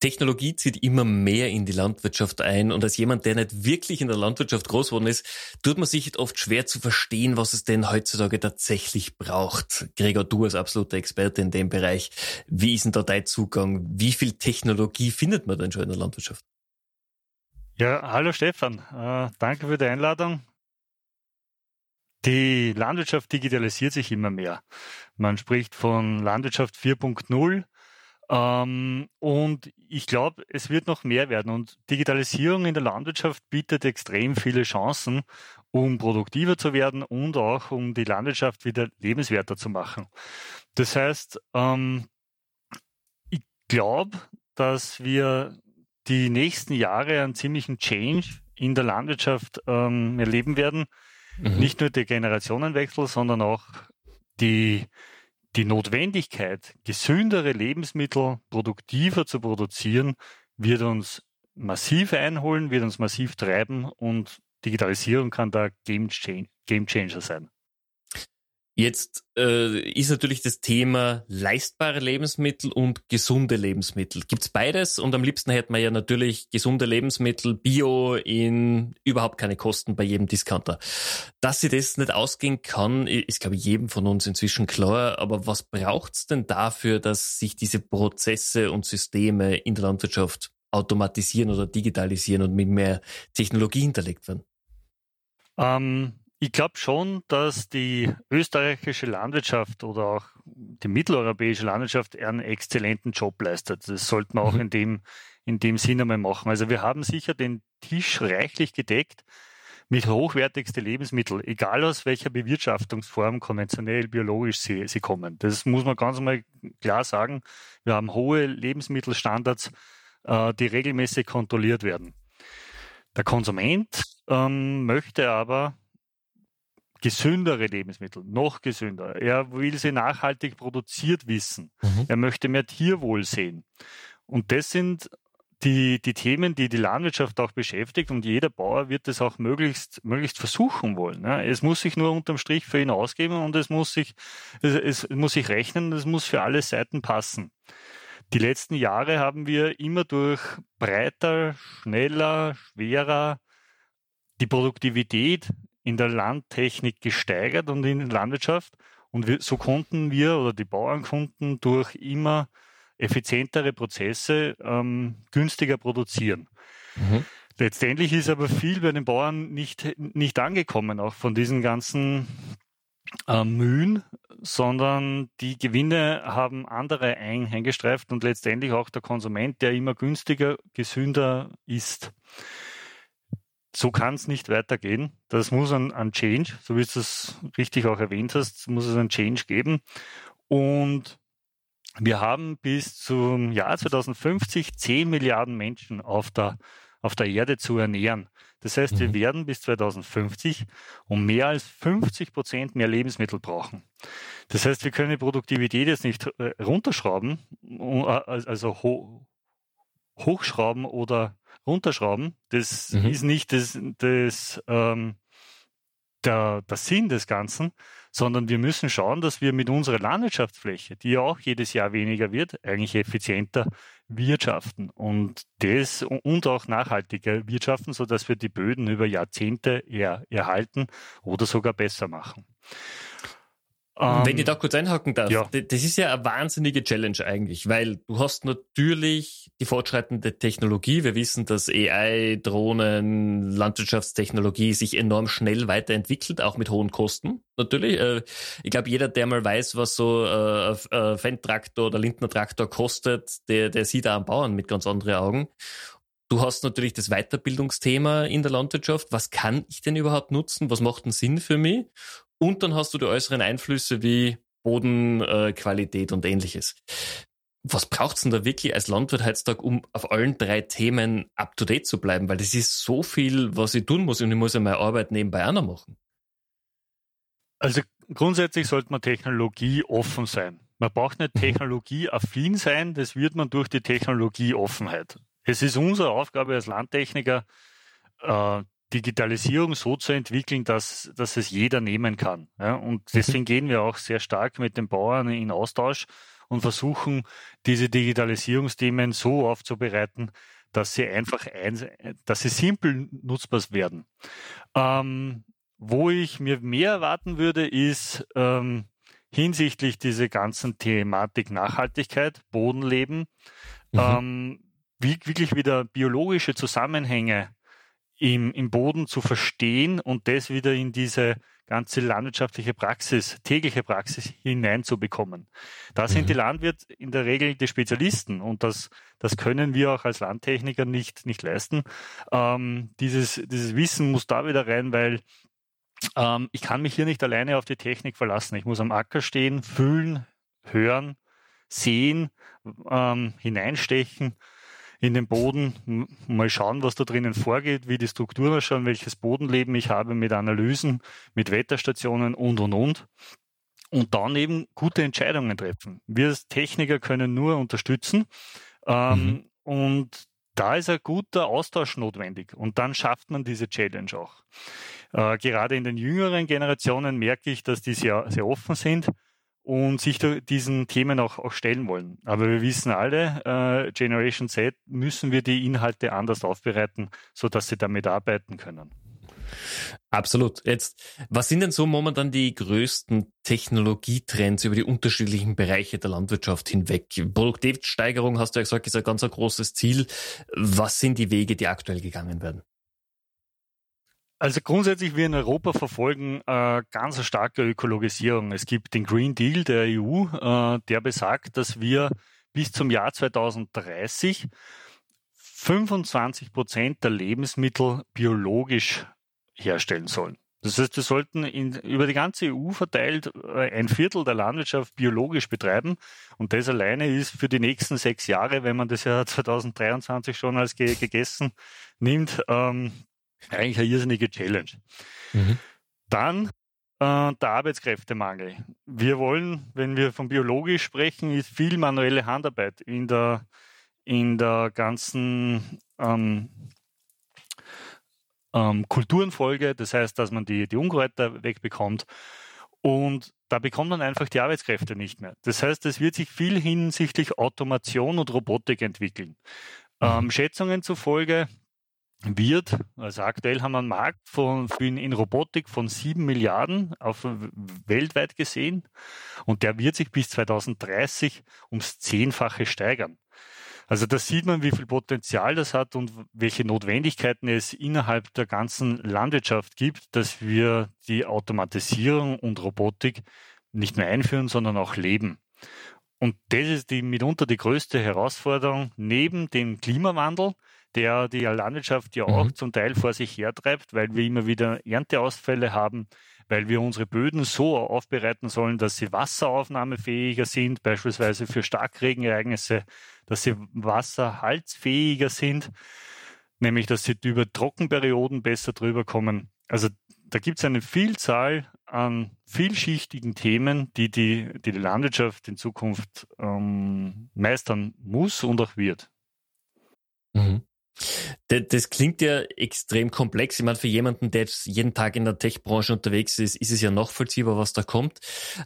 Technologie zieht immer mehr in die Landwirtschaft ein und als jemand, der nicht wirklich in der Landwirtschaft groß geworden ist, tut man sich oft schwer zu verstehen, was es denn heutzutage tatsächlich braucht. Gregor, du als absoluter Experte in dem Bereich, wie ist denn da dein Zugang? Wie viel Technologie findet man denn schon in der Landwirtschaft? Ja, hallo Stefan, äh, danke für die Einladung. Die Landwirtschaft digitalisiert sich immer mehr. Man spricht von Landwirtschaft 4.0 ähm, und ich glaube, es wird noch mehr werden. Und Digitalisierung in der Landwirtschaft bietet extrem viele Chancen, um produktiver zu werden und auch um die Landwirtschaft wieder lebenswerter zu machen. Das heißt, ähm, ich glaube, dass wir die nächsten Jahre einen ziemlichen Change in der Landwirtschaft ähm, erleben werden. Mhm. Nicht nur der Generationenwechsel, sondern auch die die Notwendigkeit, gesündere Lebensmittel produktiver zu produzieren, wird uns massiv einholen, wird uns massiv treiben und Digitalisierung kann da Game, Changer sein. Jetzt äh, ist natürlich das Thema leistbare Lebensmittel und gesunde Lebensmittel. Gibt's beides? Und am liebsten hätten wir ja natürlich gesunde Lebensmittel, Bio in überhaupt keine Kosten bei jedem Discounter. Dass sie das nicht ausgehen kann, ist, glaube ich, jedem von uns inzwischen klar. Aber was braucht's denn dafür, dass sich diese Prozesse und Systeme in der Landwirtschaft automatisieren oder digitalisieren und mit mehr Technologie hinterlegt werden? Ähm, ich glaube schon, dass die österreichische Landwirtschaft oder auch die mitteleuropäische Landwirtschaft einen exzellenten Job leistet. Das sollte man auch mhm. in dem, in dem Sinne mal machen. Also wir haben sicher den Tisch reichlich gedeckt mit hochwertigsten Lebensmitteln, egal aus welcher Bewirtschaftungsform, konventionell, biologisch sie, sie kommen. Das muss man ganz mal klar sagen. Wir haben hohe Lebensmittelstandards, äh, die regelmäßig kontrolliert werden. Der Konsument ähm, möchte aber gesündere Lebensmittel, noch gesünder. Er will sie nachhaltig produziert wissen. Mhm. Er möchte mehr Tierwohl sehen. Und das sind die, die Themen, die die Landwirtschaft auch beschäftigt und jeder Bauer wird es auch möglichst, möglichst versuchen wollen. Es muss sich nur unterm Strich für ihn ausgeben und es muss sich, es, es muss sich rechnen und es muss für alle Seiten passen. Die letzten Jahre haben wir immer durch breiter, schneller, schwerer die Produktivität in der Landtechnik gesteigert und in der Landwirtschaft. Und wir, so konnten wir oder die Bauern konnten durch immer effizientere Prozesse ähm, günstiger produzieren. Mhm. Letztendlich ist aber viel bei den Bauern nicht, nicht angekommen, auch von diesen ganzen äh, Mühen, sondern die Gewinne haben andere eingestreift und letztendlich auch der Konsument, der immer günstiger, gesünder ist so kann es nicht weitergehen. Das muss ein, ein Change, so wie du es richtig auch erwähnt hast, muss es ein Change geben. Und wir haben bis zum Jahr 2050 10 Milliarden Menschen auf der, auf der Erde zu ernähren. Das heißt, wir mhm. werden bis 2050 um mehr als 50 Prozent mehr Lebensmittel brauchen. Das heißt, wir können die Produktivität jetzt nicht äh, runterschrauben, äh, also hochschrauben oder runterschrauben. Das mhm. ist nicht das, das, ähm, der, der Sinn des Ganzen, sondern wir müssen schauen, dass wir mit unserer Landwirtschaftsfläche, die ja auch jedes Jahr weniger wird, eigentlich effizienter wirtschaften und das und auch nachhaltiger wirtschaften, sodass wir die Böden über Jahrzehnte er, erhalten oder sogar besser machen. Ähm, Wenn ich da kurz einhaken darf, ja. das ist ja eine wahnsinnige Challenge eigentlich, weil du hast natürlich die fortschreitende Technologie. Wir wissen, dass AI, Drohnen, Landwirtschaftstechnologie sich enorm schnell weiterentwickelt, auch mit hohen Kosten. Natürlich. Äh, ich glaube, jeder, der mal weiß, was so äh, ein Fendt-Traktor oder Lindner-Traktor kostet, der, der sieht auch am Bauern mit ganz anderen Augen. Du hast natürlich das Weiterbildungsthema in der Landwirtschaft. Was kann ich denn überhaupt nutzen? Was macht einen Sinn für mich? Und dann hast du die äußeren Einflüsse wie Bodenqualität äh, und ähnliches. Was braucht's denn da wirklich als Landwirt heutzutage, um auf allen drei Themen up to date zu bleiben? Weil das ist so viel, was ich tun muss und ich muss ja meine Arbeit nebenbei auch noch machen. Also grundsätzlich sollte man Technologie offen sein. Man braucht nicht mhm. technologieaffin sein, das wird man durch die Technologieoffenheit. Es ist unsere Aufgabe als Landtechniker, äh, Digitalisierung so zu entwickeln, dass, dass es jeder nehmen kann. Ja, und mhm. deswegen gehen wir auch sehr stark mit den Bauern in Austausch und versuchen, diese Digitalisierungsthemen so aufzubereiten, dass sie einfach, ein, dass sie simpel nutzbar werden. Ähm, wo ich mir mehr erwarten würde, ist ähm, hinsichtlich dieser ganzen Thematik Nachhaltigkeit, Bodenleben, mhm. ähm, wie, wirklich wieder biologische Zusammenhänge im, im Boden zu verstehen und das wieder in diese ganze landwirtschaftliche Praxis, tägliche Praxis hineinzubekommen. Da sind mhm. die Landwirte in der Regel die Spezialisten und das, das können wir auch als Landtechniker nicht, nicht leisten. Ähm, dieses, dieses Wissen muss da wieder rein, weil ähm, ich kann mich hier nicht alleine auf die Technik verlassen. Ich muss am Acker stehen, fühlen, hören, sehen, ähm, hineinstechen in den Boden, mal schauen, was da drinnen vorgeht, wie die Strukturen ausschauen, welches Bodenleben ich habe mit Analysen, mit Wetterstationen und, und, und. Und dann eben gute Entscheidungen treffen. Wir als Techniker können nur unterstützen. Ähm, mhm. Und da ist ein guter Austausch notwendig. Und dann schafft man diese Challenge auch. Äh, gerade in den jüngeren Generationen merke ich, dass die sehr, sehr offen sind und sich diesen Themen auch, auch stellen wollen. Aber wir wissen alle, äh, Generation Z müssen wir die Inhalte anders aufbereiten, sodass sie damit arbeiten können. Absolut. Jetzt, was sind denn so momentan die größten Technologietrends über die unterschiedlichen Bereiche der Landwirtschaft hinweg? Produktivsteigerung, hast du ja gesagt, ist ein ganz ein großes Ziel. Was sind die Wege, die aktuell gegangen werden? Also grundsätzlich wir in Europa verfolgen äh, ganz eine starke Ökologisierung. Es gibt den Green Deal der EU, äh, der besagt, dass wir bis zum Jahr 2030 25 Prozent der Lebensmittel biologisch herstellen sollen. Das heißt, wir sollten in, über die ganze EU verteilt äh, ein Viertel der Landwirtschaft biologisch betreiben. Und das alleine ist für die nächsten sechs Jahre, wenn man das Jahr 2023 schon als ge gegessen nimmt, ähm, eigentlich eine irrsinnige Challenge. Mhm. Dann äh, der Arbeitskräftemangel. Wir wollen, wenn wir von biologisch sprechen, ist viel manuelle Handarbeit in der, in der ganzen ähm, ähm, Kulturenfolge. Das heißt, dass man die, die Unkräuter wegbekommt. Und da bekommt man einfach die Arbeitskräfte nicht mehr. Das heißt, es wird sich viel hinsichtlich Automation und Robotik entwickeln. Ähm, mhm. Schätzungen zufolge wird, also aktuell haben wir einen Markt von, in, Robotik von sieben Milliarden auf, weltweit gesehen und der wird sich bis 2030 ums Zehnfache steigern. Also da sieht man, wie viel Potenzial das hat und welche Notwendigkeiten es innerhalb der ganzen Landwirtschaft gibt, dass wir die Automatisierung und Robotik nicht nur einführen, sondern auch leben. Und das ist die, mitunter die größte Herausforderung neben dem Klimawandel, der die Landwirtschaft ja auch mhm. zum Teil vor sich hertreibt, weil wir immer wieder Ernteausfälle haben, weil wir unsere Böden so aufbereiten sollen, dass sie wasseraufnahmefähiger sind, beispielsweise für Starkregenereignisse, dass sie wasserhaltsfähiger sind, nämlich dass sie über Trockenperioden besser drüber kommen. Also da gibt es eine Vielzahl an vielschichtigen Themen, die die, die, die Landwirtschaft in Zukunft ähm, meistern muss und auch wird. Mhm. Das klingt ja extrem komplex. Ich meine, für jemanden, der jetzt jeden Tag in der Tech-Branche unterwegs ist, ist es ja nachvollziehbar, was da kommt.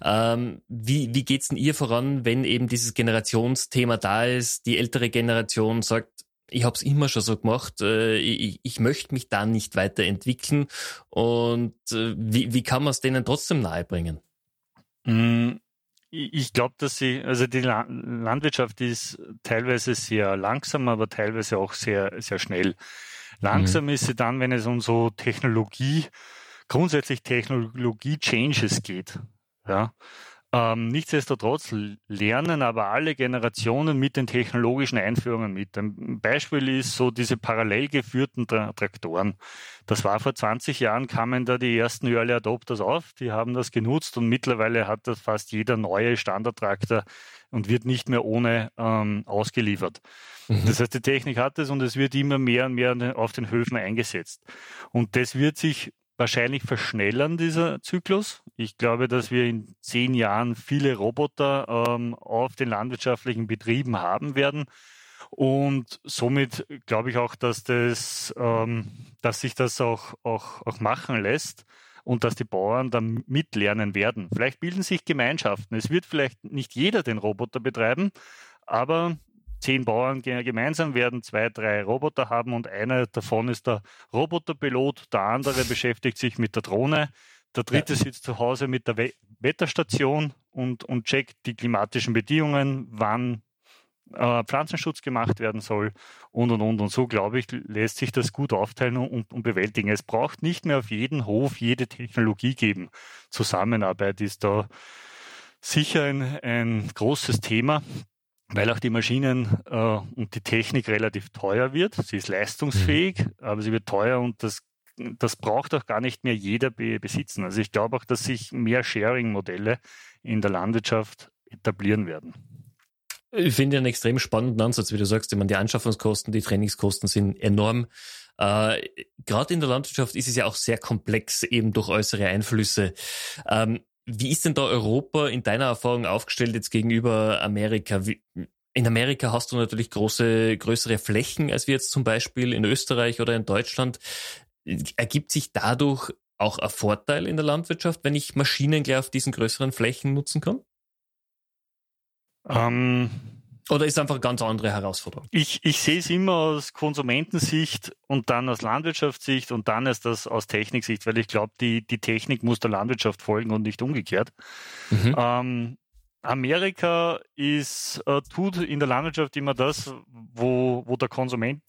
Ähm, wie, wie geht's denn ihr voran, wenn eben dieses Generationsthema da ist, die ältere Generation sagt, ich habe es immer schon so gemacht, äh, ich, ich möchte mich da nicht weiterentwickeln und äh, wie, wie kann man es denen trotzdem nahebringen? Mm, ich glaube, dass sie, also die Landwirtschaft ist teilweise sehr langsam, aber teilweise auch sehr, sehr schnell. Langsam mhm. ist sie dann, wenn es um so Technologie, grundsätzlich Technologie-Changes geht. Ja. Ähm, nichtsdestotrotz lernen aber alle Generationen mit den technologischen Einführungen mit. Ein Beispiel ist so diese parallel geführten Tra Traktoren. Das war vor 20 Jahren, kamen da die ersten Early Adopters auf, die haben das genutzt und mittlerweile hat das fast jeder neue Standardtraktor und wird nicht mehr ohne ähm, ausgeliefert. Mhm. Das heißt, die Technik hat es und es wird immer mehr und mehr auf den Höfen eingesetzt. Und das wird sich wahrscheinlich verschnellern, dieser Zyklus. Ich glaube, dass wir in zehn Jahren viele Roboter ähm, auf den landwirtschaftlichen Betrieben haben werden. Und somit glaube ich auch, dass das, ähm, dass sich das auch, auch, auch machen lässt. und dass die Bauern dann mitlernen werden. Vielleicht bilden sich Gemeinschaften. Es wird vielleicht nicht jeder den Roboter betreiben, aber zehn Bauern gemeinsam werden zwei, drei Roboter haben und einer davon ist der Roboterpilot, der andere beschäftigt sich mit der Drohne, der dritte sitzt zu Hause mit der Wetterstation und, und checkt die klimatischen Bedingungen, wann äh, Pflanzenschutz gemacht werden soll und und und. Und so, glaube ich, lässt sich das gut aufteilen und, und bewältigen. Es braucht nicht mehr auf jeden Hof jede Technologie geben. Zusammenarbeit ist da sicher ein, ein großes Thema weil auch die Maschinen äh, und die Technik relativ teuer wird. Sie ist leistungsfähig, mhm. aber sie wird teuer und das, das braucht auch gar nicht mehr jeder be besitzen. Also ich glaube auch, dass sich mehr Sharing-Modelle in der Landwirtschaft etablieren werden. Ich finde einen extrem spannenden Ansatz, wie du sagst. Ich meine, die Anschaffungskosten, die Trainingskosten sind enorm. Äh, Gerade in der Landwirtschaft ist es ja auch sehr komplex, eben durch äußere Einflüsse. Ähm, wie ist denn da Europa in deiner Erfahrung aufgestellt jetzt gegenüber Amerika? Wie, in Amerika hast du natürlich große, größere Flächen als wir jetzt zum Beispiel in Österreich oder in Deutschland. Ergibt sich dadurch auch ein Vorteil in der Landwirtschaft, wenn ich Maschinen gleich auf diesen größeren Flächen nutzen kann? Ähm, oder ist es einfach eine ganz andere Herausforderung? Ich, ich sehe es immer aus Konsumentensicht und dann aus Landwirtschaftssicht und dann erst das aus Techniksicht, weil ich glaube, die, die Technik muss der Landwirtschaft folgen und nicht umgekehrt. Mhm. Ähm, Amerika ist, äh, tut in der Landwirtschaft immer das, wo, wo der Konsument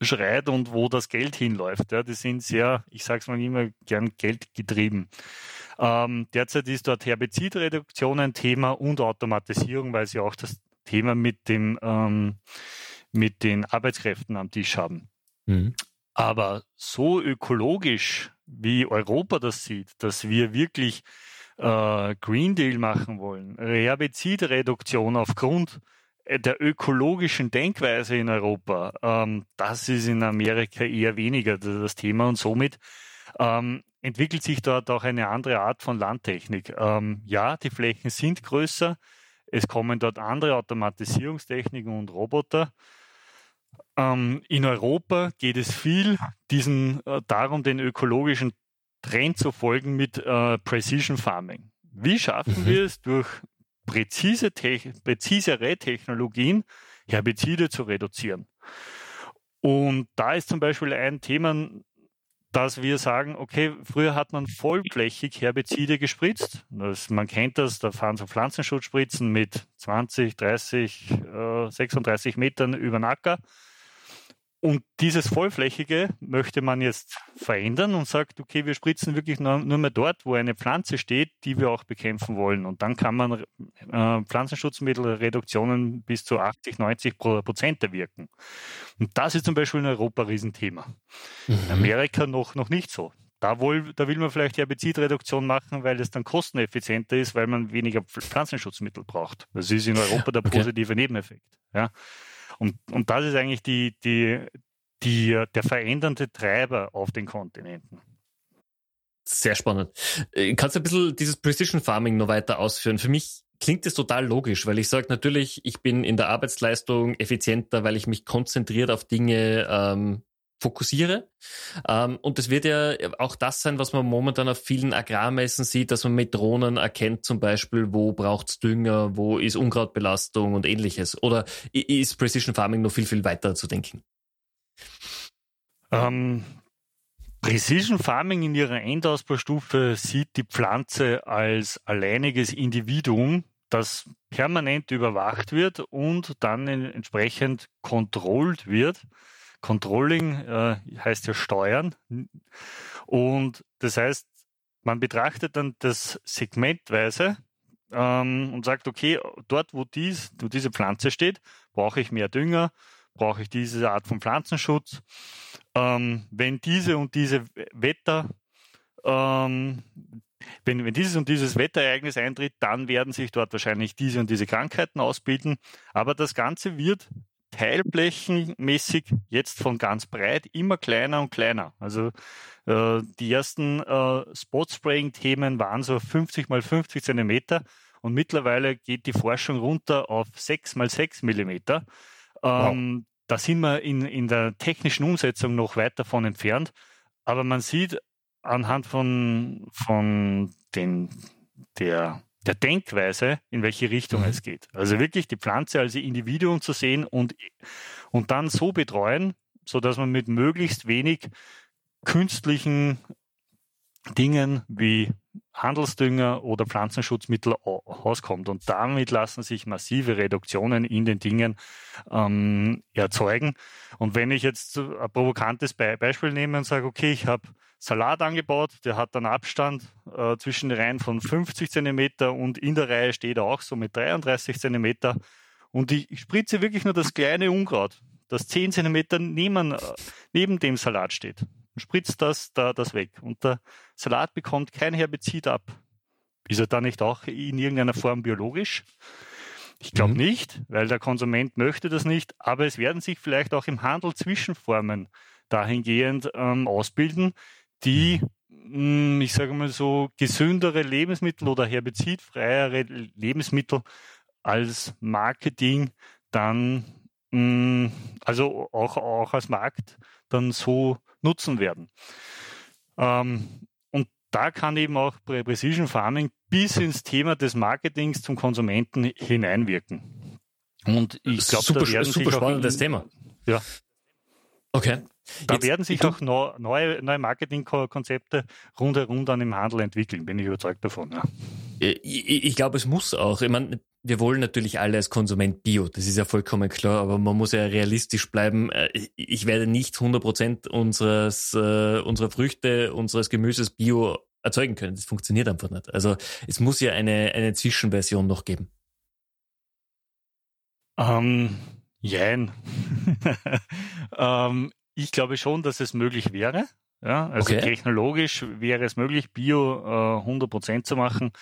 schreit und wo das Geld hinläuft. Ja, die sind sehr, ich sage es mal immer gern, geldgetrieben. Ähm, derzeit ist dort Herbizidreduktion ein Thema und Automatisierung, weil sie auch das Thema mit, dem, ähm, mit den Arbeitskräften am Tisch haben. Mhm. Aber so ökologisch, wie Europa das sieht, dass wir wirklich äh, Green Deal machen wollen, Herbizidreduktion aufgrund der ökologischen Denkweise in Europa, ähm, das ist in Amerika eher weniger das Thema und somit ähm, entwickelt sich dort auch eine andere Art von Landtechnik. Ähm, ja, die Flächen sind größer, es kommen dort andere Automatisierungstechniken und Roboter. Ähm, in Europa geht es viel diesen, äh, darum, den ökologischen Trend zu folgen mit äh, Precision Farming. Wie schaffen mhm. wir es durch präzise Te präzisere Technologien Herbizide zu reduzieren? Und da ist zum Beispiel ein Thema, dass wir sagen, okay, früher hat man vollflächig Herbizide gespritzt. Das, man kennt das, da fahren so Pflanzenschutzspritzen mit 20, 30, äh, 36 Metern über den Acker. Und dieses Vollflächige möchte man jetzt verändern und sagt, okay, wir spritzen wirklich nur, nur mehr dort, wo eine Pflanze steht, die wir auch bekämpfen wollen. Und dann kann man äh, Pflanzenschutzmittelreduktionen bis zu 80, 90 Prozent erwirken. Und das ist zum Beispiel in Europa ein Riesenthema. Mhm. In Amerika noch, noch nicht so. Da, wohl, da will man vielleicht Herbizidreduktion machen, weil es dann kosteneffizienter ist, weil man weniger Pflanzenschutzmittel braucht. Das ist in Europa der positive okay. Nebeneffekt. Ja. Und, und das ist eigentlich die, die, die, der verändernde Treiber auf den Kontinenten. Sehr spannend. Äh, kannst du ein bisschen dieses Precision Farming noch weiter ausführen? Für mich klingt das total logisch, weil ich sage natürlich, ich bin in der Arbeitsleistung effizienter, weil ich mich konzentriert auf Dinge ähm, fokussiere. Ähm, und das wird ja auch das sein, was man momentan auf vielen Agrarmessen sieht, dass man mit Drohnen erkennt zum Beispiel, wo braucht's Dünger, wo ist Unkrautbelastung und ähnliches. Oder ist Precision Farming noch viel, viel weiter zu denken? Ähm, Precision Farming in ihrer Endausbaustufe sieht die Pflanze als alleiniges Individuum, das permanent überwacht wird und dann entsprechend kontrolliert wird Controlling äh, heißt ja Steuern. Und das heißt, man betrachtet dann das segmentweise ähm, und sagt, okay, dort, wo, dies, wo diese Pflanze steht, brauche ich mehr Dünger, brauche ich diese Art von Pflanzenschutz. Ähm, wenn diese und diese Wetter, ähm, wenn, wenn dieses und dieses Wetterereignis eintritt, dann werden sich dort wahrscheinlich diese und diese Krankheiten ausbilden. Aber das Ganze wird teilflächenmäßig jetzt von ganz breit immer kleiner und kleiner. Also äh, die ersten äh, Spot-Spraying-Themen waren so 50 mal 50 Zentimeter und mittlerweile geht die Forschung runter auf 6 mal 6 Millimeter. Ähm, wow. Da sind wir in, in der technischen Umsetzung noch weit davon entfernt. Aber man sieht anhand von, von den, der, der Denkweise, in welche Richtung mhm. es geht. Also wirklich die Pflanze als Individuum zu sehen und, und dann so betreuen, so dass man mit möglichst wenig künstlichen Dingen wie Handelsdünger oder Pflanzenschutzmittel auskommt. Und damit lassen sich massive Reduktionen in den Dingen ähm, erzeugen. Und wenn ich jetzt ein provokantes Be Beispiel nehme und sage, okay, ich habe Salat angebaut, der hat einen Abstand äh, zwischen den Reihen von 50 Zentimeter und in der Reihe steht er auch so mit 33 Zentimeter. Und ich spritze wirklich nur das kleine Unkraut, das 10 Zentimeter neben, äh, neben dem Salat steht spritzt das, da, das weg. Und der Salat bekommt kein Herbizid ab. Ist er da nicht auch in irgendeiner Form biologisch? Ich glaube mhm. nicht, weil der Konsument möchte das nicht, aber es werden sich vielleicht auch im Handel Zwischenformen dahingehend ähm, ausbilden, die, mh, mm, ich sage mal so, gesündere Lebensmittel oder herbizidfreiere Lebensmittel als Marketing dann, mh, mm, also auch, auch als Markt dann so nutzen werden. Ähm, und da kann eben auch Precision Farming bis ins Thema des Marketings zum Konsumenten hineinwirken. Und ich glaube, super, da werden super spannendes in, Thema. Ja. Okay. Da Jetzt, werden sich auch neue, neue Marketingkonzepte rundherum dann im Handel entwickeln, bin ich überzeugt davon. Ja. Ich, ich glaube, es muss auch. Ich meine, wir wollen natürlich alle als Konsument Bio, das ist ja vollkommen klar, aber man muss ja realistisch bleiben. Äh, ich werde nicht 100% unseres, äh, unserer Früchte, unseres Gemüses Bio erzeugen können. Das funktioniert einfach nicht. Also es muss ja eine, eine Zwischenversion noch geben. Ähm, jein. ähm, ich glaube schon, dass es möglich wäre. Ja, also okay. technologisch wäre es möglich, Bio äh, 100% zu machen.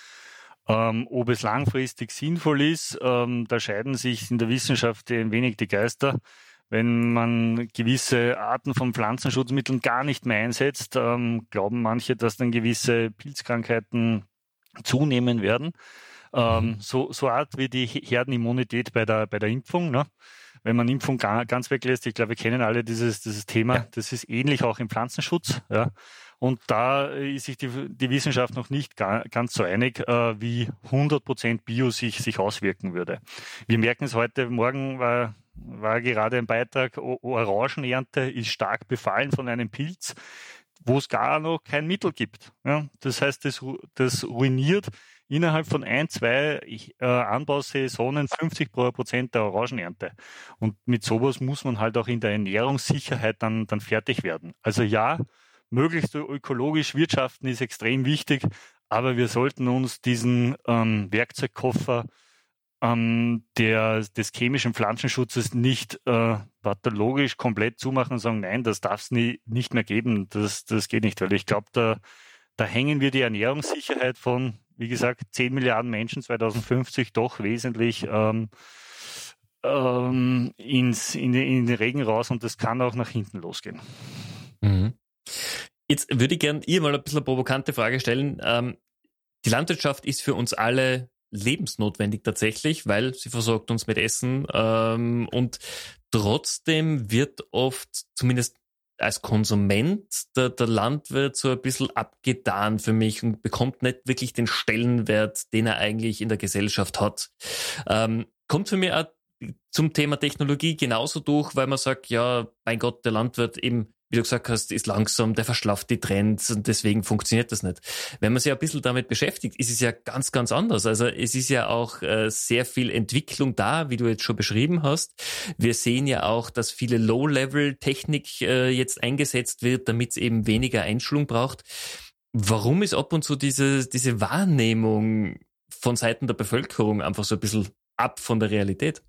Ähm, ob es langfristig sinnvoll ist, ähm, da scheiden sich in der Wissenschaft ein wenig die Geister. Wenn man gewisse Arten von Pflanzenschutzmitteln gar nicht mehr einsetzt, ähm, glauben manche, dass dann gewisse Pilzkrankheiten zunehmen werden. Ähm, mhm. so, so Art wie die Herdenimmunität bei der, bei der Impfung. Ne? Wenn man Impfung gar, ganz weglässt, ich glaube, wir kennen alle dieses, dieses Thema, ja. das ist ähnlich auch im Pflanzenschutz. Ja? Und da ist sich die, die Wissenschaft noch nicht ga, ganz so einig, äh, wie 100% Bio sich, sich auswirken würde. Wir merken es heute, morgen war, war gerade ein Beitrag, Orangenernte ist stark befallen von einem Pilz, wo es gar noch kein Mittel gibt. Ja, das heißt, das, das ruiniert innerhalb von ein, zwei äh, Anbausaisonen 50 Prozent der Orangenernte. Und mit sowas muss man halt auch in der Ernährungssicherheit dann, dann fertig werden. Also ja, möglichst ökologisch wirtschaften ist extrem wichtig, aber wir sollten uns diesen ähm, Werkzeugkoffer ähm, der, des chemischen Pflanzenschutzes nicht äh, pathologisch komplett zumachen und sagen, nein, das darf es nicht mehr geben, das, das geht nicht, weil ich glaube, da, da hängen wir die Ernährungssicherheit von, wie gesagt, 10 Milliarden Menschen 2050 doch wesentlich ähm, ähm, ins, in, in den Regen raus und das kann auch nach hinten losgehen. Mhm. Jetzt würde ich gerne ihr mal ein bisschen eine provokante Frage stellen. Ähm, die Landwirtschaft ist für uns alle lebensnotwendig tatsächlich, weil sie versorgt uns mit Essen ähm, und trotzdem wird oft zumindest als Konsument der, der Landwirt so ein bisschen abgetan für mich und bekommt nicht wirklich den Stellenwert, den er eigentlich in der Gesellschaft hat. Ähm, kommt für mich auch zum Thema Technologie genauso durch, weil man sagt, ja, mein Gott, der Landwirt eben wie du gesagt hast, ist langsam, der verschlafft die Trends und deswegen funktioniert das nicht. Wenn man sich ein bisschen damit beschäftigt, ist es ja ganz, ganz anders. Also es ist ja auch äh, sehr viel Entwicklung da, wie du jetzt schon beschrieben hast. Wir sehen ja auch, dass viele Low-Level-Technik äh, jetzt eingesetzt wird, damit es eben weniger Einschulung braucht. Warum ist ab und zu diese, diese Wahrnehmung von Seiten der Bevölkerung einfach so ein bisschen ab von der Realität?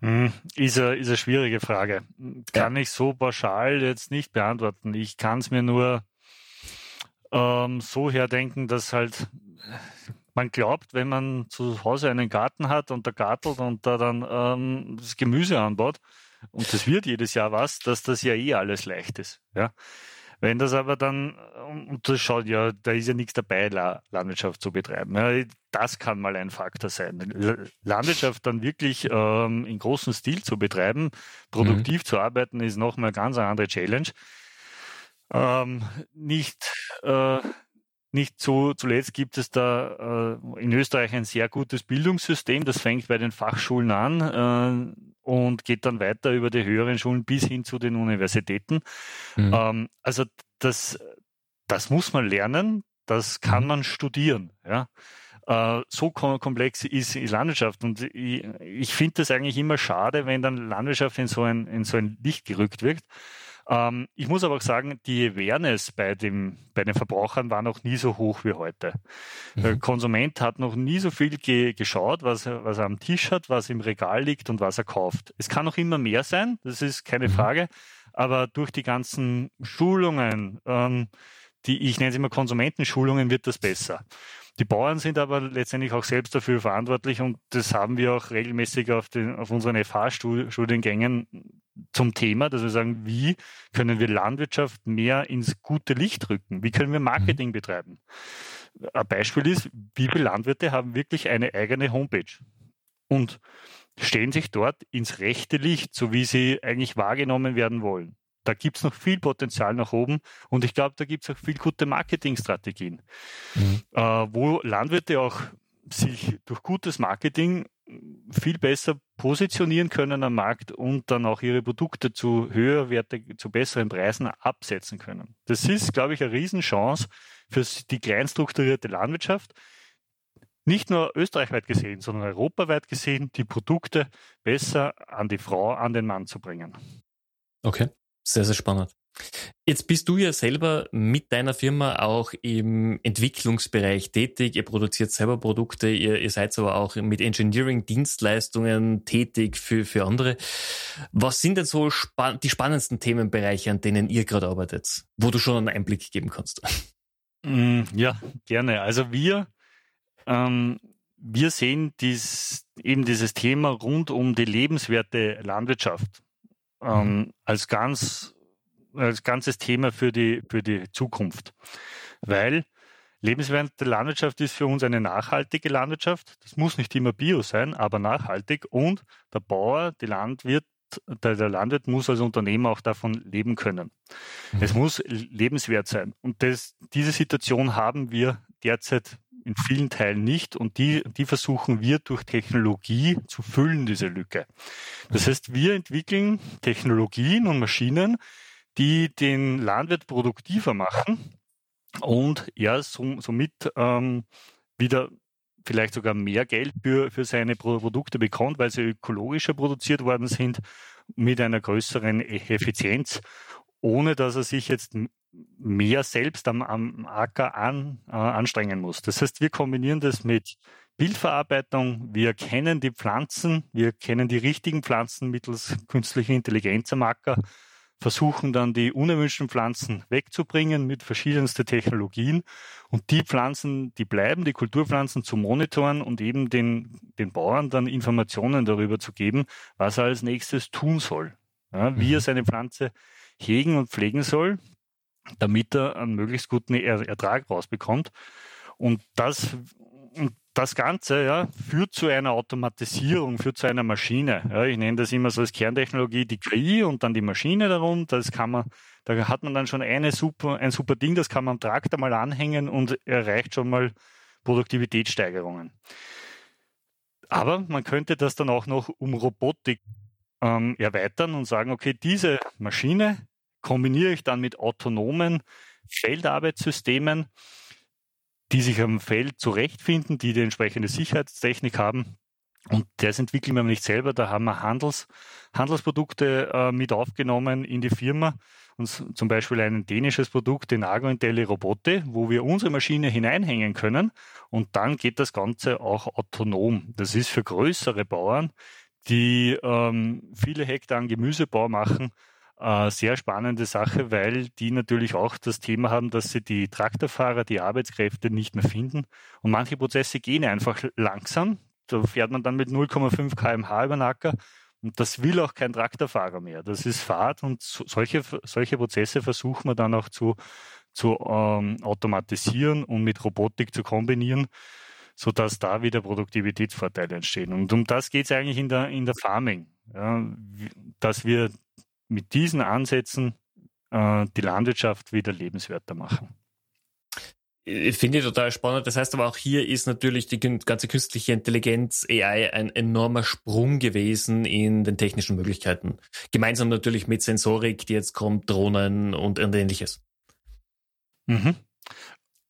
Hm, ist eine, ist eine schwierige Frage. Kann ja. ich so pauschal jetzt nicht beantworten. Ich kann es mir nur ähm, so herdenken, dass halt man glaubt, wenn man zu Hause einen Garten hat und da gartelt und da dann ähm, das Gemüse anbaut und das wird jedes Jahr was, dass das ja eh alles leicht ist. Ja? Wenn das aber dann, und das schaut ja, da ist ja nichts dabei, Landwirtschaft zu betreiben. Ja, das kann mal ein Faktor sein. Landwirtschaft dann wirklich ähm, in großem Stil zu betreiben, produktiv mhm. zu arbeiten, ist nochmal eine ganz andere Challenge. Ähm, nicht, äh, nicht so, zuletzt gibt es da äh, in Österreich ein sehr gutes Bildungssystem. Das fängt bei den Fachschulen an äh, und geht dann weiter über die höheren Schulen bis hin zu den Universitäten. Mhm. Ähm, also das, das muss man lernen, das kann mhm. man studieren. Ja. Äh, so komplex ist die Landwirtschaft. Und ich, ich finde das eigentlich immer schade, wenn dann Landwirtschaft in so ein, in so ein Licht gerückt wird. Ähm, ich muss aber auch sagen, die Awareness bei, dem, bei den Verbrauchern war noch nie so hoch wie heute. Mhm. Der Konsument hat noch nie so viel ge geschaut, was, was er am Tisch hat, was im Regal liegt und was er kauft. Es kann noch immer mehr sein, das ist keine mhm. Frage, aber durch die ganzen Schulungen, ähm, die ich nenne es immer Konsumentenschulungen, wird das besser. Die Bauern sind aber letztendlich auch selbst dafür verantwortlich und das haben wir auch regelmäßig auf, den, auf unseren FH-Studiengängen zum Thema, dass wir sagen, wie können wir Landwirtschaft mehr ins gute Licht rücken? Wie können wir Marketing betreiben? Ein Beispiel ist, wie viele Landwirte haben wirklich eine eigene Homepage und stellen sich dort ins rechte Licht, so wie sie eigentlich wahrgenommen werden wollen da gibt es noch viel Potenzial nach oben und ich glaube, da gibt es auch viel gute Marketingstrategien, mhm. äh, wo Landwirte auch sich durch gutes Marketing viel besser positionieren können am Markt und dann auch ihre Produkte zu höherwerte, zu besseren Preisen absetzen können. Das ist, glaube ich, eine Riesenchance für die kleinstrukturierte Landwirtschaft, nicht nur österreichweit gesehen, sondern europaweit gesehen, die Produkte besser an die Frau, an den Mann zu bringen. Okay. Sehr, sehr spannend. Jetzt bist du ja selber mit deiner Firma auch im Entwicklungsbereich tätig. Ihr produziert selber Produkte, ihr, ihr seid aber auch mit Engineering-Dienstleistungen tätig für, für andere. Was sind denn so span die spannendsten Themenbereiche, an denen ihr gerade arbeitet, wo du schon einen Einblick geben kannst? Mm, ja, gerne. Also wir, ähm, wir sehen dies, eben dieses Thema rund um die lebenswerte Landwirtschaft ähm, als ganz als ganzes Thema für die für die Zukunft, weil lebenswerte Landwirtschaft ist für uns eine nachhaltige Landwirtschaft. Das muss nicht immer Bio sein, aber nachhaltig und der Bauer, der Landwirt der, Landwirt muss als Unternehmer auch davon leben können. Mhm. Es muss lebenswert sein. Und das, diese Situation haben wir derzeit in vielen Teilen nicht und die, die versuchen wir durch Technologie zu füllen, diese Lücke. Das heißt, wir entwickeln Technologien und Maschinen, die den Landwirt produktiver machen und er somit ähm, wieder vielleicht sogar mehr Geld für, für seine Produkte bekommt, weil sie ökologischer produziert worden sind, mit einer größeren Effizienz, ohne dass er sich jetzt mehr selbst am, am Acker an, äh, anstrengen muss. Das heißt, wir kombinieren das mit Bildverarbeitung, wir kennen die Pflanzen, wir kennen die richtigen Pflanzen mittels künstlicher Intelligenz am Acker, versuchen dann die unerwünschten Pflanzen wegzubringen mit verschiedensten Technologien und die Pflanzen, die bleiben, die Kulturpflanzen zu monitoren und eben den, den Bauern dann Informationen darüber zu geben, was er als nächstes tun soll. Ja, wie er mhm. seine Pflanze hegen und pflegen soll, damit er einen möglichst guten Ertrag rausbekommt. Und das, das Ganze ja, führt zu einer Automatisierung, führt zu einer Maschine. Ja, ich nenne das immer so als Kerntechnologie die KI und dann die Maschine darum. Das kann man, da hat man dann schon eine super, ein super Ding, das kann man am Traktor mal anhängen und erreicht schon mal Produktivitätssteigerungen. Aber man könnte das dann auch noch um Robotik ähm, erweitern und sagen, okay, diese Maschine kombiniere ich dann mit autonomen Feldarbeitssystemen, die sich am Feld zurechtfinden, die die entsprechende Sicherheitstechnik haben. Und das entwickeln wir nicht selber. Da haben wir Handels, Handelsprodukte äh, mit aufgenommen in die Firma. Und zum Beispiel ein dänisches Produkt, den Agrointelli Robote, wo wir unsere Maschine hineinhängen können. Und dann geht das Ganze auch autonom. Das ist für größere Bauern, die ähm, viele Hektar an Gemüsebau machen, äh, sehr spannende Sache, weil die natürlich auch das Thema haben, dass sie die Traktorfahrer, die Arbeitskräfte nicht mehr finden. Und manche Prozesse gehen einfach langsam. Da fährt man dann mit 0,5 kmh über den Acker. Und das will auch kein Traktorfahrer mehr. Das ist Fahrt und solche, solche Prozesse versuchen wir dann auch zu, zu ähm, automatisieren und mit Robotik zu kombinieren, sodass da wieder Produktivitätsvorteile entstehen. Und um das geht es eigentlich in der, in der Farming, ja, dass wir mit diesen Ansätzen äh, äh, die Landwirtschaft wieder lebenswerter machen. Finde ich total spannend. Das heißt aber auch hier ist natürlich die ganze künstliche Intelligenz AI ein enormer Sprung gewesen in den technischen Möglichkeiten. Gemeinsam natürlich mit Sensorik, die jetzt kommt, Drohnen und ähnliches. Mhm.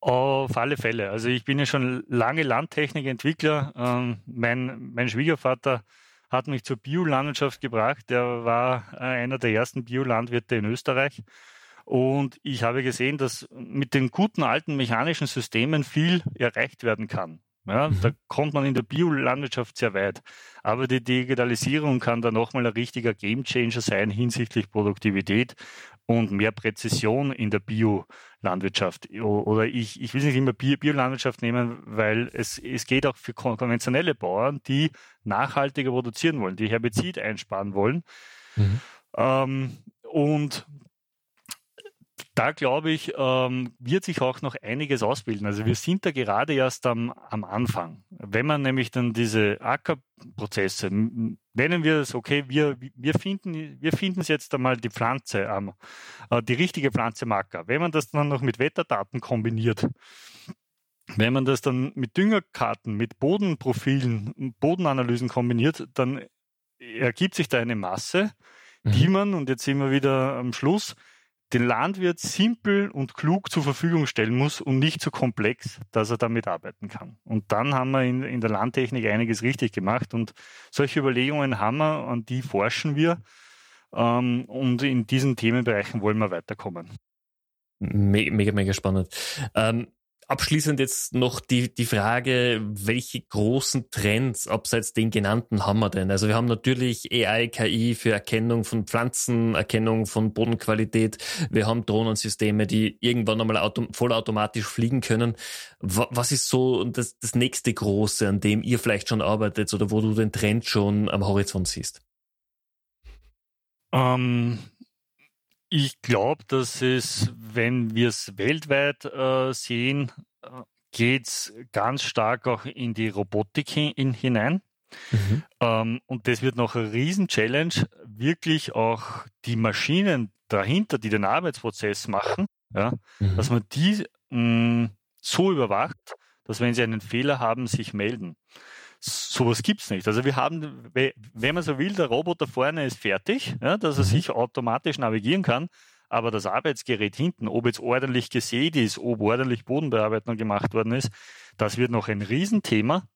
Auf alle Fälle. Also ich bin ja schon lange Landtechnikentwickler. Ähm, mein, mein Schwiegervater hat mich zur Biolandwirtschaft gebracht. Der war äh, einer der ersten Biolandwirte in Österreich. Und ich habe gesehen, dass mit den guten alten mechanischen Systemen viel erreicht werden kann. Ja, mhm. Da kommt man in der Biolandwirtschaft sehr weit. Aber die Digitalisierung kann da nochmal ein richtiger Gamechanger sein hinsichtlich Produktivität und mehr Präzision in der Biolandwirtschaft. Oder ich, ich will nicht immer Biolandwirtschaft nehmen, weil es, es geht auch für konventionelle Bauern, die nachhaltiger produzieren wollen, die Herbizid einsparen wollen. Mhm. Ähm, und da glaube ich, ähm, wird sich auch noch einiges ausbilden. Also wir sind da gerade erst am, am Anfang. Wenn man nämlich dann diese Ackerprozesse, nennen wir es, okay, wir, wir finden, wir finden es jetzt einmal die Pflanze, ähm, äh, die richtige Pflanze im Acker. Wenn man das dann noch mit Wetterdaten kombiniert, wenn man das dann mit Düngerkarten, mit Bodenprofilen, Bodenanalysen kombiniert, dann ergibt sich da eine Masse, die mhm. man, und jetzt sind wir wieder am Schluss, den Landwirt simpel und klug zur Verfügung stellen muss und nicht so komplex, dass er damit arbeiten kann. Und dann haben wir in, in der Landtechnik einiges richtig gemacht und solche Überlegungen haben wir, an die forschen wir ähm, und in diesen Themenbereichen wollen wir weiterkommen. Mega, mega spannend. Ähm, abschließend jetzt noch die, die Frage, welche großen Trends abseits den genannten haben wir denn? Also wir haben natürlich AI, KI für Erkennung von Pflanzen, Erkennung von Bodenqualität. Wir haben Drohnensysteme, die irgendwann einmal autom vollautomatisch fliegen können. Was ist so das, das nächste große, an dem ihr vielleicht schon arbeitet oder wo du den Trend schon am Horizont siehst? Ähm, ich glaube, dass es, wenn wir es weltweit äh, sehen, äh, geht es ganz stark auch in die Robotik hin, hinein. Mhm. Ähm, und das wird noch eine Riesen-Challenge, wirklich auch die Maschinen dahinter, die den Arbeitsprozess machen, ja, mhm. dass man die mh, mm, so überwacht, dass wenn sie einen Fehler haben, sich melden. Sowas gibt's nicht. Also wir haben, wenn man so will, der Roboter vorne ist fertig, ja, dass er mhm. sich automatisch navigieren kann, aber das Arbeitsgerät hinten, ob jetzt ordentlich gesät ist, ob ordentlich Bodenbearbeitung gemacht worden ist, das wird noch ein Riesenthema,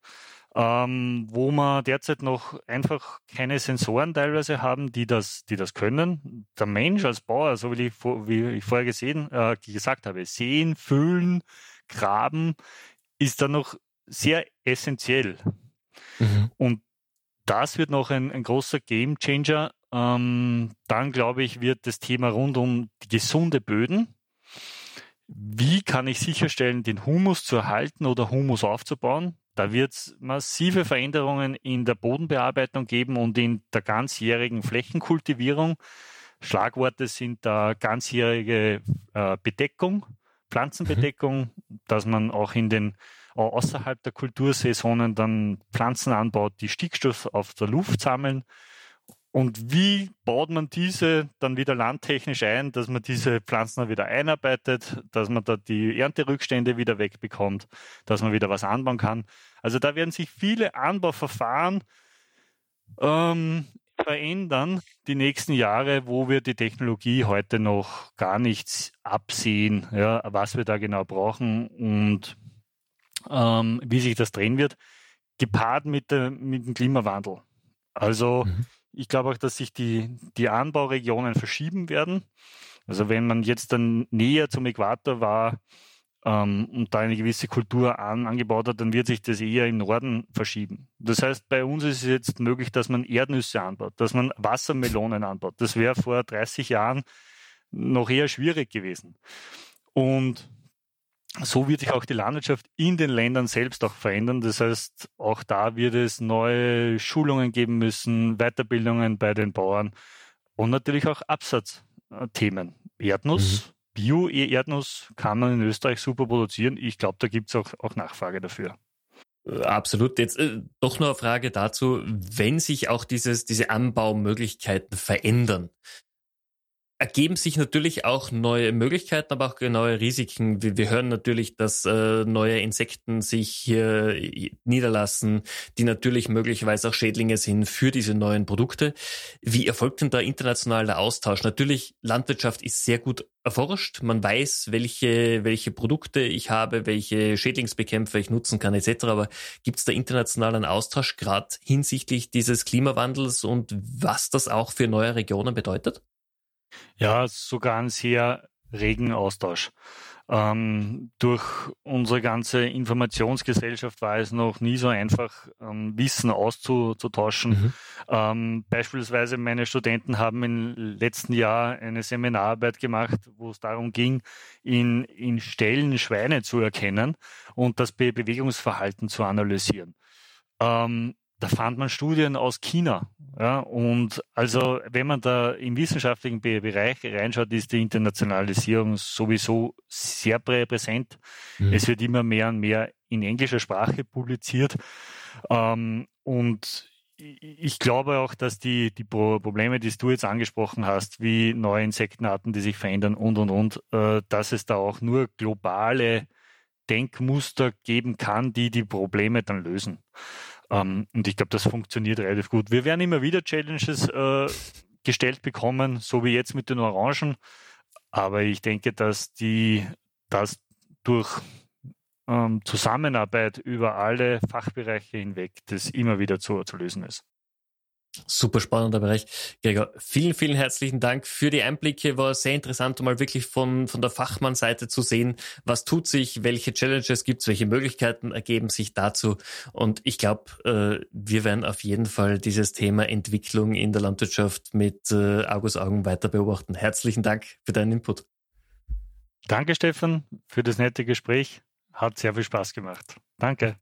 ähm, wo wir derzeit noch einfach keine Sensoren teilweise haben, die das, die das können. Der Mensch als Bauer, so wie ich, wie ich vorher gesehen, äh, gesagt habe, sehen, füllen, graben, ist da noch sehr essentiell. Mhm. Und das wird noch ein, ein großer Gamechanger. Ähm, dann glaube ich, wird das Thema rund um die gesunde Böden. Wie kann ich sicherstellen, den Humus zu erhalten oder Humus aufzubauen? Da wird es massive Veränderungen in der Bodenbearbeitung geben und in der ganzjährigen Flächenkultivierung. Schlagworte sind da ganzjährige äh, Bedeckung, Pflanzenbedeckung, mhm. dass man auch in den außerhalb der Kultursaisonen dann Pflanzen anbaut, die Stickstoff auf der Luft sammeln. Und wie baut man diese dann wieder landtechnisch ein, dass man diese Pflanzen wieder einarbeitet, dass man da die Ernterückstände wieder wegbekommt, dass man wieder was anbauen kann. Also da werden sich viele Anbauverfahren ähm, verändern die nächsten Jahre, wo wir die Technologie heute noch gar nichts absehen, ja, was wir da genau brauchen. Und ähm, wie sich das drehen wird, gepaart mit, der, mit dem Klimawandel. Also mhm. ich glaube auch, dass sich die, die Anbauregionen verschieben werden. Also wenn man jetzt dann näher zum Äquator war ähm, und da eine gewisse Kultur an, angebaut hat, dann wird sich das eher im Norden verschieben. Das heißt, bei uns ist es jetzt möglich, dass man Erdnüsse anbaut, dass man Wassermelonen anbaut. Das wäre vor 30 Jahren noch eher schwierig gewesen. Und so wird sich auch die Landwirtschaft in den Ländern selbst auch verändern. Das heißt, auch da wird es neue Schulungen geben müssen, Weiterbildungen bei den Bauern und natürlich auch Absatzthemen. Erdnuss, mhm. Bio-Erdnuss kann man in Österreich super produzieren. Ich glaube, da gibt es auch, auch Nachfrage dafür. Absolut. Jetzt äh, doch noch eine Frage dazu, wenn sich auch dieses, diese Anbaumöglichkeiten verändern, ergeben sich natürlich auch neue Möglichkeiten, aber auch neue Risiken. Wir, wir hören natürlich, dass äh, neue Insekten sich hier niederlassen, die natürlich möglicherweise auch Schädlinge sind für diese neuen Produkte. Wie erfolgt denn da international der Austausch? Natürlich, Landwirtschaft ist sehr gut erforscht. Man weiß, welche, welche Produkte ich habe, welche Schädlingsbekämpfer ich nutzen kann, etc. Aber gibt es da internationalen Austausch gerade hinsichtlich dieses Klimawandels und was das auch für neue Regionen bedeutet? Ja, sogar ein sehr regen Austausch. Ähm, durch unsere ganze Informationsgesellschaft war es noch nie so einfach, ähm, Wissen auszutauschen. Mhm. Ähm, beispielsweise meine Studenten haben im letzten Jahr eine Seminararbeit gemacht, wo es darum ging, in, in Stellen Schweine zu erkennen und das Be Bewegungsverhalten zu analysieren. Ähm, da fand man Studien aus China. Ja, und also, wenn man da im wissenschaftlichen Bereich reinschaut, ist die Internationalisierung sowieso sehr präsent. Mhm. Es wird immer mehr und mehr in englischer Sprache publiziert. Ähm, und ich glaube auch, dass die, die Probleme, die du jetzt angesprochen hast, wie neue Insektenarten, die sich verändern und, und, und, äh, dass es da auch nur globale Denkmuster geben kann, die die Probleme dann lösen. Ähm, und ich glaube, das funktioniert relativ gut. Wir werden immer wieder Challenges äh, gestellt bekommen, so wie jetzt mit den Orangen. Aber ich denke, dass die das durch ähm, Zusammenarbeit über alle Fachbereiche hinweg das immer wieder zu, zu lösen ist. Super spannender Bereich. Gregor, vielen, vielen herzlichen Dank für die Einblicke. War sehr interessant, mal wirklich von, von der Fachmannseite zu sehen, was tut sich, welche Challenges gibt es, welche Möglichkeiten ergeben sich dazu. Und ich glaube, äh, wir werden auf jeden Fall dieses Thema Entwicklung in der Landwirtschaft mit äh, August Augen weiter beobachten. Herzlichen Dank für deinen Input. Danke, Stefan, für das nette Gespräch. Hat sehr viel Spaß gemacht. Danke.